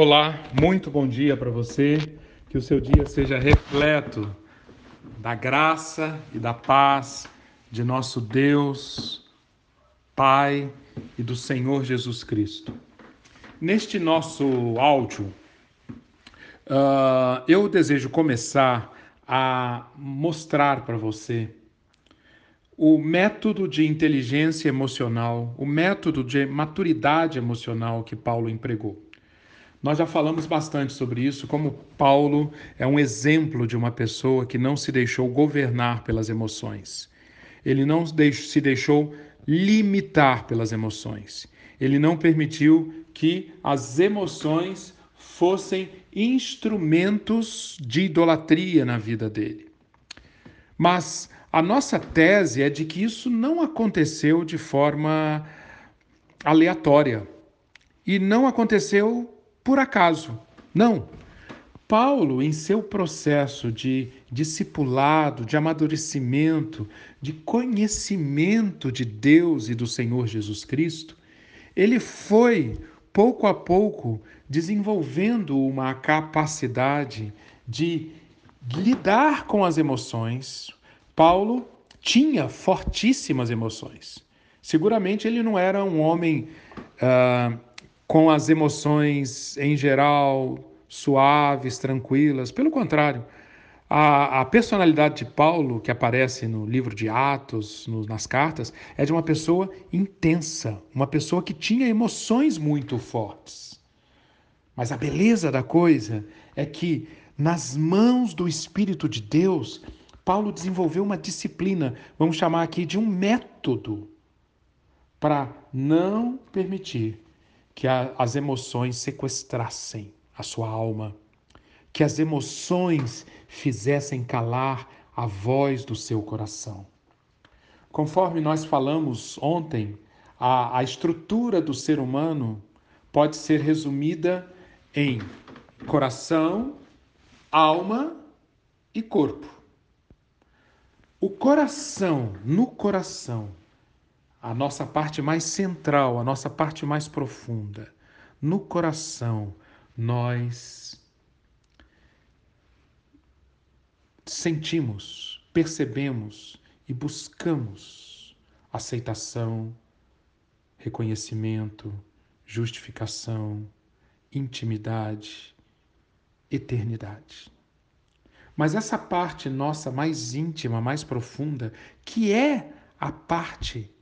Olá, muito bom dia para você. Que o seu dia seja repleto da graça e da paz de nosso Deus, Pai e do Senhor Jesus Cristo. Neste nosso áudio, uh, eu desejo começar a mostrar para você o método de inteligência emocional, o método de maturidade emocional que Paulo empregou. Nós já falamos bastante sobre isso, como Paulo é um exemplo de uma pessoa que não se deixou governar pelas emoções. Ele não se deixou limitar pelas emoções. Ele não permitiu que as emoções fossem instrumentos de idolatria na vida dele. Mas a nossa tese é de que isso não aconteceu de forma aleatória. E não aconteceu por acaso. Não. Paulo, em seu processo de discipulado, de amadurecimento, de conhecimento de Deus e do Senhor Jesus Cristo, ele foi, pouco a pouco, desenvolvendo uma capacidade de lidar com as emoções. Paulo tinha fortíssimas emoções. Seguramente ele não era um homem. Uh, com as emoções em geral suaves, tranquilas. Pelo contrário, a, a, personalidade de Paulo, que aparece no livro de Atos, no, nas cartas, é de uma pessoa intensa, uma pessoa que tinha emoções muito fortes. Mas a beleza da coisa é que, nas mãos do Espírito de Deus, Paulo desenvolveu uma disciplina, vamos chamar aqui de um método, para não permitir que a, as emoções sequestrassem a sua alma, que as emoções fizessem calar a voz do seu coração. Conforme nós falamos ontem, a, a estrutura do ser humano pode ser resumida em coração, alma e corpo. O coração, no coração, a nossa parte mais central, a nossa parte mais profunda, no coração, nós sentimos, percebemos e buscamos aceitação, reconhecimento, justificação, intimidade, eternidade. Mas essa parte nossa mais íntima, mais profunda, que é a parte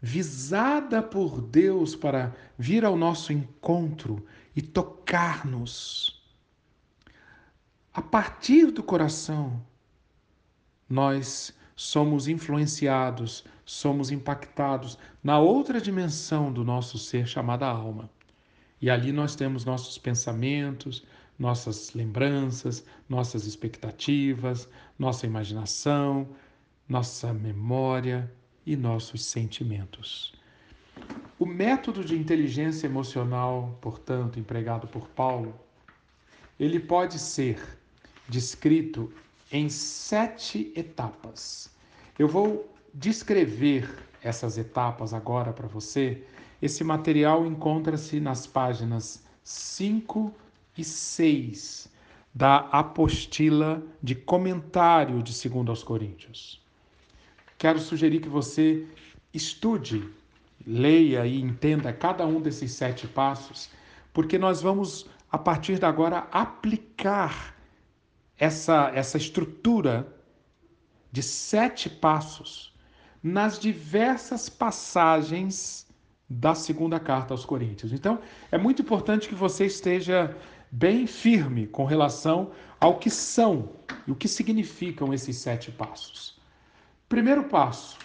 visada por Deus para vir ao nosso encontro e tocar-nos. A partir do coração, nós somos influenciados, somos impactados na outra dimensão do nosso ser chamada alma. E ali nós temos nossos pensamentos, nossas lembranças, nossas expectativas, nossa imaginação, nossa memória, e nossos sentimentos. O método de inteligência emocional, portanto, empregado por Paulo, ele pode ser descrito em sete etapas. Eu vou descrever essas etapas agora para você. Esse material encontra-se nas páginas 5 e 6 da apostila de comentário de 2 aos Coríntios quero sugerir que você estude, leia e entenda cada um desses sete passos, porque nós vamos, a partir de agora, aplicar essa, essa estrutura de sete passos nas diversas passagens da segunda carta aos Coríntios. Então, é muito importante que você esteja bem firme com relação ao que são e o que significam esses sete passos. Primeiro passo,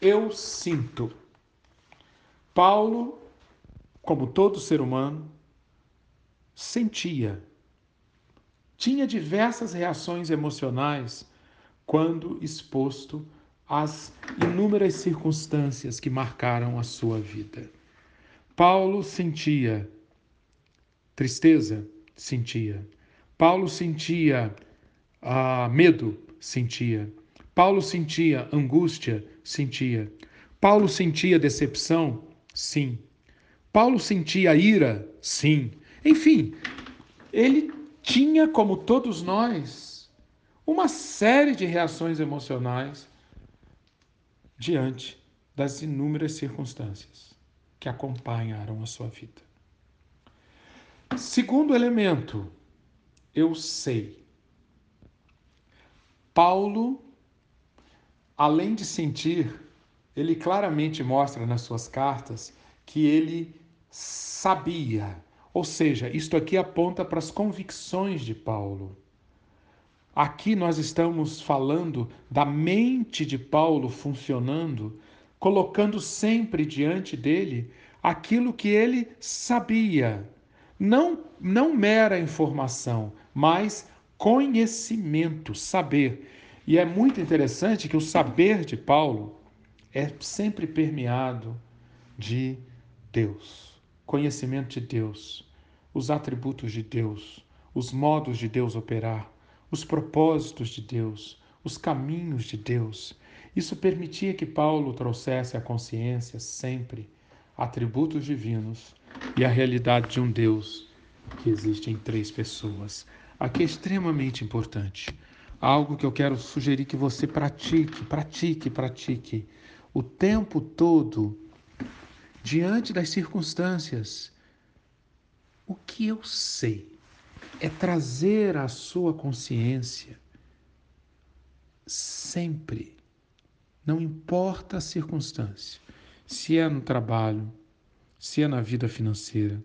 eu sinto. Paulo, como todo ser humano, sentia. Tinha diversas reações emocionais quando exposto às inúmeras circunstâncias que marcaram a sua vida. Paulo sentia tristeza, sentia. Paulo sentia ah, medo, sentia. Paulo sentia angústia? Sentia. Paulo sentia decepção? Sim. Paulo sentia ira? Sim. Enfim, ele tinha, como todos nós, uma série de reações emocionais diante das inúmeras circunstâncias que acompanharam a sua vida. Segundo elemento, eu sei. Paulo, além de sentir, ele claramente mostra nas suas cartas que ele sabia. Ou seja, isto aqui aponta para as convicções de Paulo. Aqui nós estamos falando da mente de Paulo funcionando, colocando sempre diante dele aquilo que ele sabia, não, não mera informação, mas conhecimento, saber. E é muito interessante que o saber de Paulo é sempre permeado de Deus, conhecimento de Deus, os atributos de Deus, os modos de Deus operar, os propósitos de Deus, os caminhos de Deus. Isso permitia que Paulo trouxesse à consciência sempre atributos divinos e a realidade de um Deus que existe em três pessoas. Aqui é extremamente importante. Algo que eu quero sugerir que você pratique, pratique, pratique o tempo todo diante das circunstâncias. O que eu sei é trazer à sua consciência sempre, não importa a circunstância, se é no trabalho, se é na vida financeira,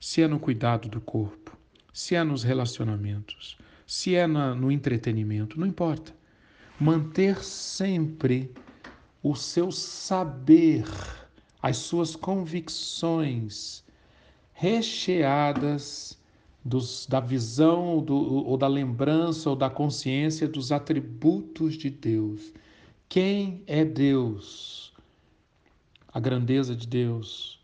se é no cuidado do corpo, se é nos relacionamentos, se é na, no entretenimento, não importa. Manter sempre o seu saber, as suas convicções recheadas dos, da visão do, ou da lembrança ou da consciência dos atributos de Deus. Quem é Deus? A grandeza de Deus,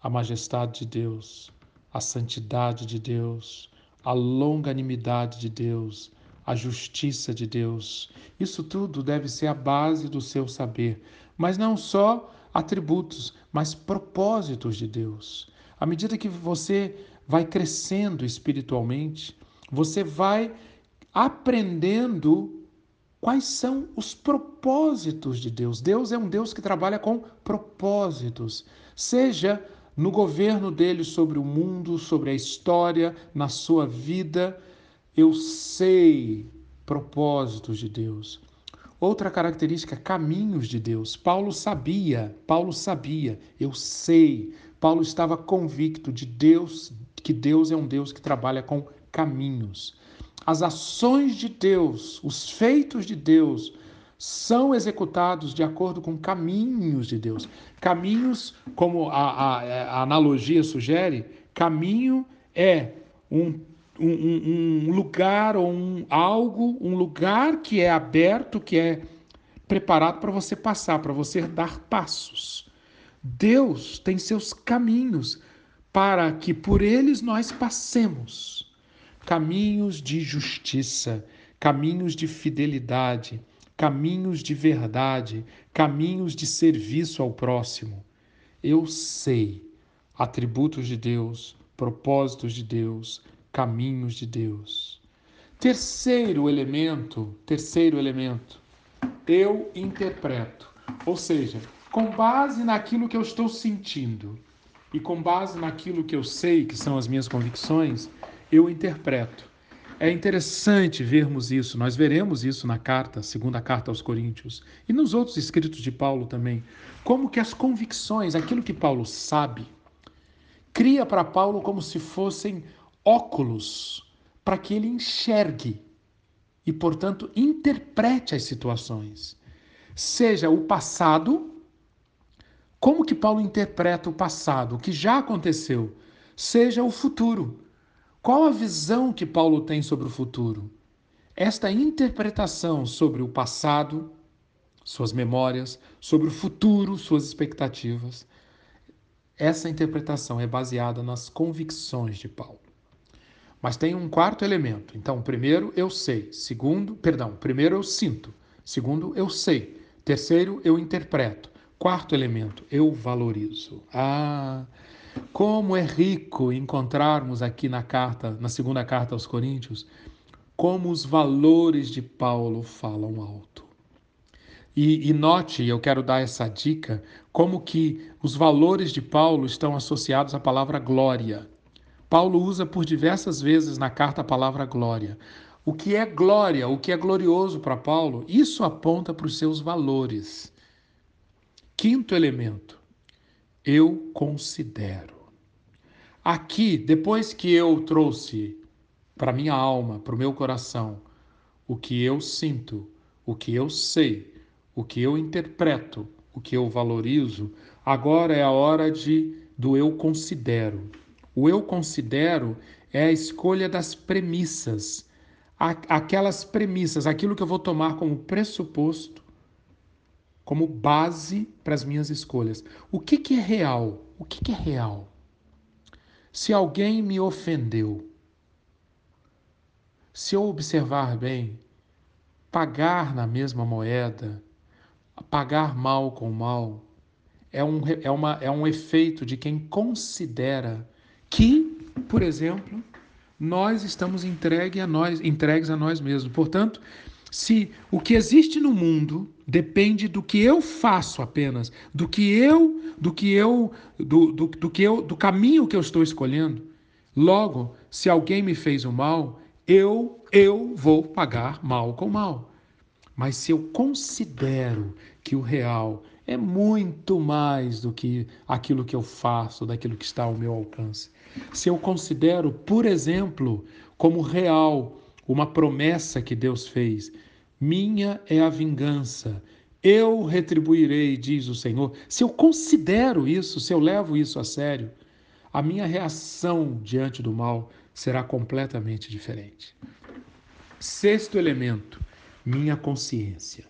a majestade de Deus, a santidade de Deus, a longanimidade de Deus, a justiça de Deus. Isso tudo deve ser a base do seu saber, mas não só atributos, mas propósitos de Deus. À medida que você vai crescendo espiritualmente, você vai aprendendo quais são os propósitos de Deus. Deus é um Deus que trabalha com propósitos, seja no governo dele sobre o mundo, sobre a história, na sua vida. Eu sei propósitos de Deus. Outra característica, caminhos de Deus. Paulo sabia, Paulo sabia, eu sei. Paulo estava convicto de Deus, que Deus é um Deus que trabalha com caminhos. As ações de Deus, os feitos de Deus, são executados de acordo com caminhos de Deus. Caminhos, como a, a, a analogia sugere, caminho é um, um, um lugar ou um, algo, um lugar que é aberto, que é preparado para você passar, para você dar passos. Deus tem seus caminhos para que por eles nós passemos caminhos de justiça, caminhos de fidelidade, caminhos de verdade, caminhos de serviço ao próximo. Eu sei atributos de Deus, propósitos de Deus, caminhos de Deus. Terceiro elemento, terceiro elemento, eu interpreto. Ou seja, com base naquilo que eu estou sentindo e com base naquilo que eu sei, que são as minhas convicções, eu interpreto. É interessante vermos isso, nós veremos isso na carta, segunda carta aos Coríntios, e nos outros escritos de Paulo também, como que as convicções, aquilo que Paulo sabe, cria para Paulo como se fossem óculos para que ele enxergue e, portanto, interprete as situações. Seja o passado, como que Paulo interpreta o passado, o que já aconteceu, seja o futuro qual a visão que Paulo tem sobre o futuro? Esta interpretação sobre o passado, suas memórias, sobre o futuro, suas expectativas, essa interpretação é baseada nas convicções de Paulo. Mas tem um quarto elemento. Então, primeiro eu sei, segundo, perdão, primeiro eu sinto, segundo eu sei, terceiro eu interpreto, quarto elemento eu valorizo. Ah, Como é rico encontrarmos aqui na carta, na segunda carta aos Coríntios, como os valores de Paulo falam alto. E, e, note, eu quero dar essa dica, como que os valores de Paulo estão associados à palavra glória. Paulo usa por diversas vezes na carta a palavra glória. O que é glória, o que é glorioso para Paulo, isso aponta para os seus valores. Quinto elemento, eu considero. Aqui, depois que eu trouxe para minha alma, para o meu coração, o que eu sinto, o que eu sei, o que eu interpreto, o que eu valorizo, agora é a hora de do eu considero. O eu considero é a escolha das premissas, aquelas premissas, aquilo que eu vou tomar como pressuposto, como base para as minhas escolhas. O que, que é real? O que, que é real? Se alguém me ofendeu, se eu observar bem, pagar na mesma moeda, pagar mal com mal, é um, é, uma, é um efeito de quem considera que, por exemplo, nós estamos entregue a nós, entregues a nós mesmos. Portanto, se o que existe no mundo depende do que eu faço apenas, do que eu, do que eu, do, do, do que eu, do caminho que eu estou escolhendo, logo, se alguém me fez o mal, eu, eu vou pagar mal com mal. Mas se eu considero que o real é muito mais do que aquilo que eu faço, daquilo que está ao meu alcance. Se eu considero, por exemplo, como real uma promessa que Deus fez, minha é a vingança, eu retribuirei, diz o Senhor. Se eu considero isso, se eu levo isso a sério, a minha reação diante do mal será completamente diferente. Sexto elemento, minha consciência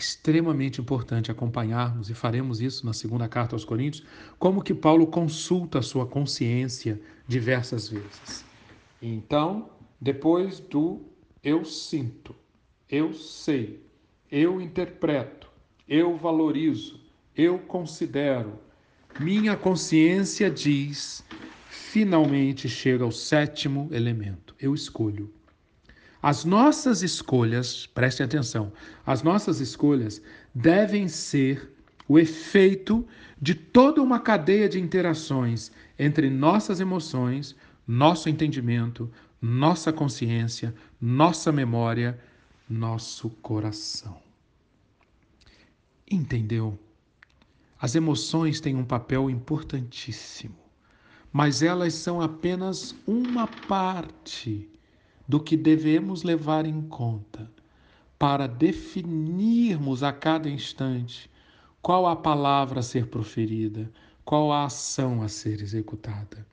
extremamente importante acompanharmos, e faremos isso na segunda carta aos Coríntios, como que Paulo consulta a sua consciência diversas vezes. Então, depois do eu sinto, eu sei, eu interpreto, eu valorizo, eu considero, minha consciência diz, finalmente chega ao sétimo elemento, eu escolho. As nossas escolhas, preste atenção, as nossas escolhas devem ser o efeito de toda uma cadeia de interações entre nossas emoções, nosso entendimento, nossa consciência, nossa memória, nosso coração. Entendeu? As emoções têm um papel importantíssimo, mas elas são apenas uma parte do que devemos levar em conta para definirmos a cada instante qual a palavra a ser proferida, qual a ação a ser executada.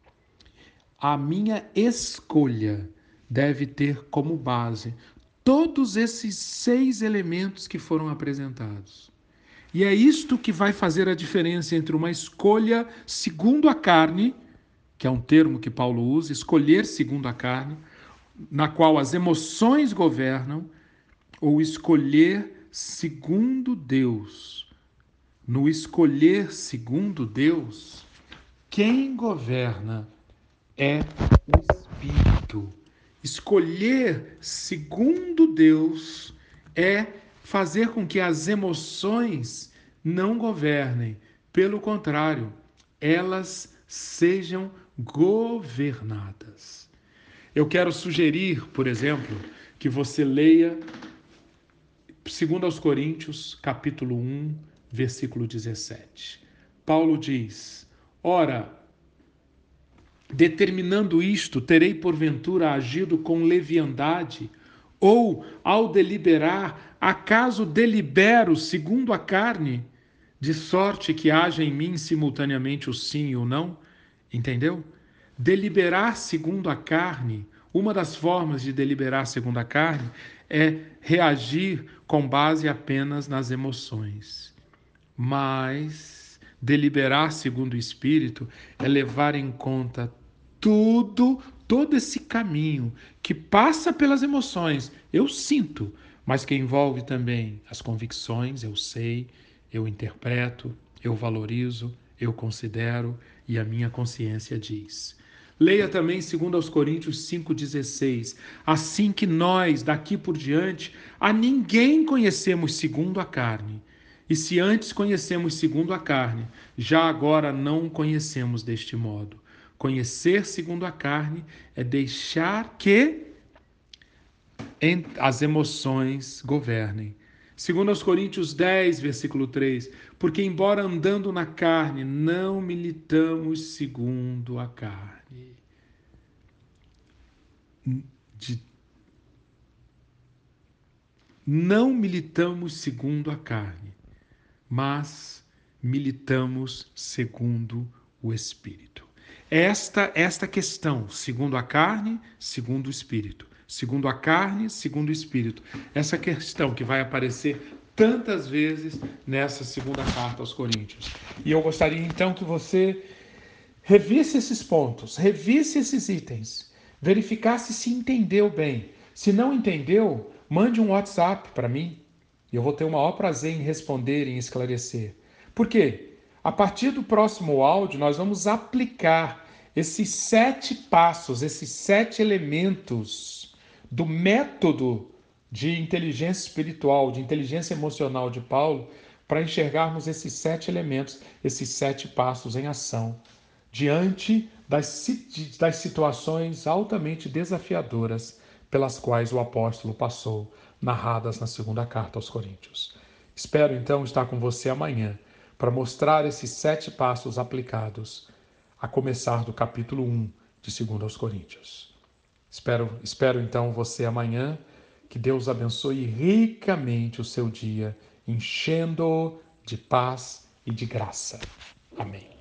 A minha escolha deve ter como base todos esses seis elementos que foram apresentados. E é isto que vai fazer a diferença entre uma escolha segundo a carne, que é um termo que Paulo usa, escolher segundo a carne, na qual as emoções governam, ou escolher segundo Deus. No escolher segundo Deus, quem governa é o Espírito. Escolher segundo Deus é fazer com que as emoções não governem. Pelo contrário, elas sejam governadas. Eu quero sugerir, por exemplo, que você leia 2 aos Coríntios, capítulo 1, versículo 17. Paulo diz: Ora, determinando isto, terei porventura agido com leviandade, ou ao deliberar, acaso delibero segundo a carne, de sorte que haja em mim simultaneamente o sim e o não? Entendeu? Deliberar segundo a carne, uma das formas de deliberar segundo a carne é reagir com base apenas nas emoções. Mas deliberar segundo o espírito é levar em conta tudo, todo esse caminho que passa pelas emoções. Eu sinto, mas que envolve também as convicções, eu sei, eu interpreto, eu valorizo, eu considero e a minha consciência diz. Leia também 2 Coríntios 5,16. Assim que nós, daqui por diante, a ninguém conhecemos segundo a carne. E se antes conhecemos segundo a carne, já agora não conhecemos deste modo. Conhecer segundo a carne é deixar que as emoções governem. Segundo aos Coríntios 10, versículo 3, porque embora andando na carne, não militamos segundo a carne. De... Não militamos segundo a carne, mas militamos segundo o Espírito. Esta esta questão, segundo a carne, segundo o Espírito segundo a carne, segundo o espírito. Essa questão que vai aparecer tantas vezes nessa segunda carta aos Coríntios. E eu gostaria então que você revisse esses pontos, revisse esses itens, verificasse se entendeu bem. Se não entendeu, mande um WhatsApp para mim e eu vou ter o maior prazer em responder e em esclarecer. Por quê? A partir do próximo áudio, nós vamos aplicar esses sete passos, esses sete elementos do método de inteligência espiritual, de inteligência emocional de Paulo, para enxergarmos esses sete elementos, esses sete passos em ação, diante das, das situações altamente desafiadoras pelas quais o apóstolo passou, narradas na segunda carta aos Coríntios. Espero então estar com você amanhã para mostrar esses sete passos aplicados, a começar do capítulo 1 de 2 aos Coríntios. Espero, espero então você amanhã. Que Deus abençoe ricamente o seu dia, enchendo-o de paz e de graça. Amém.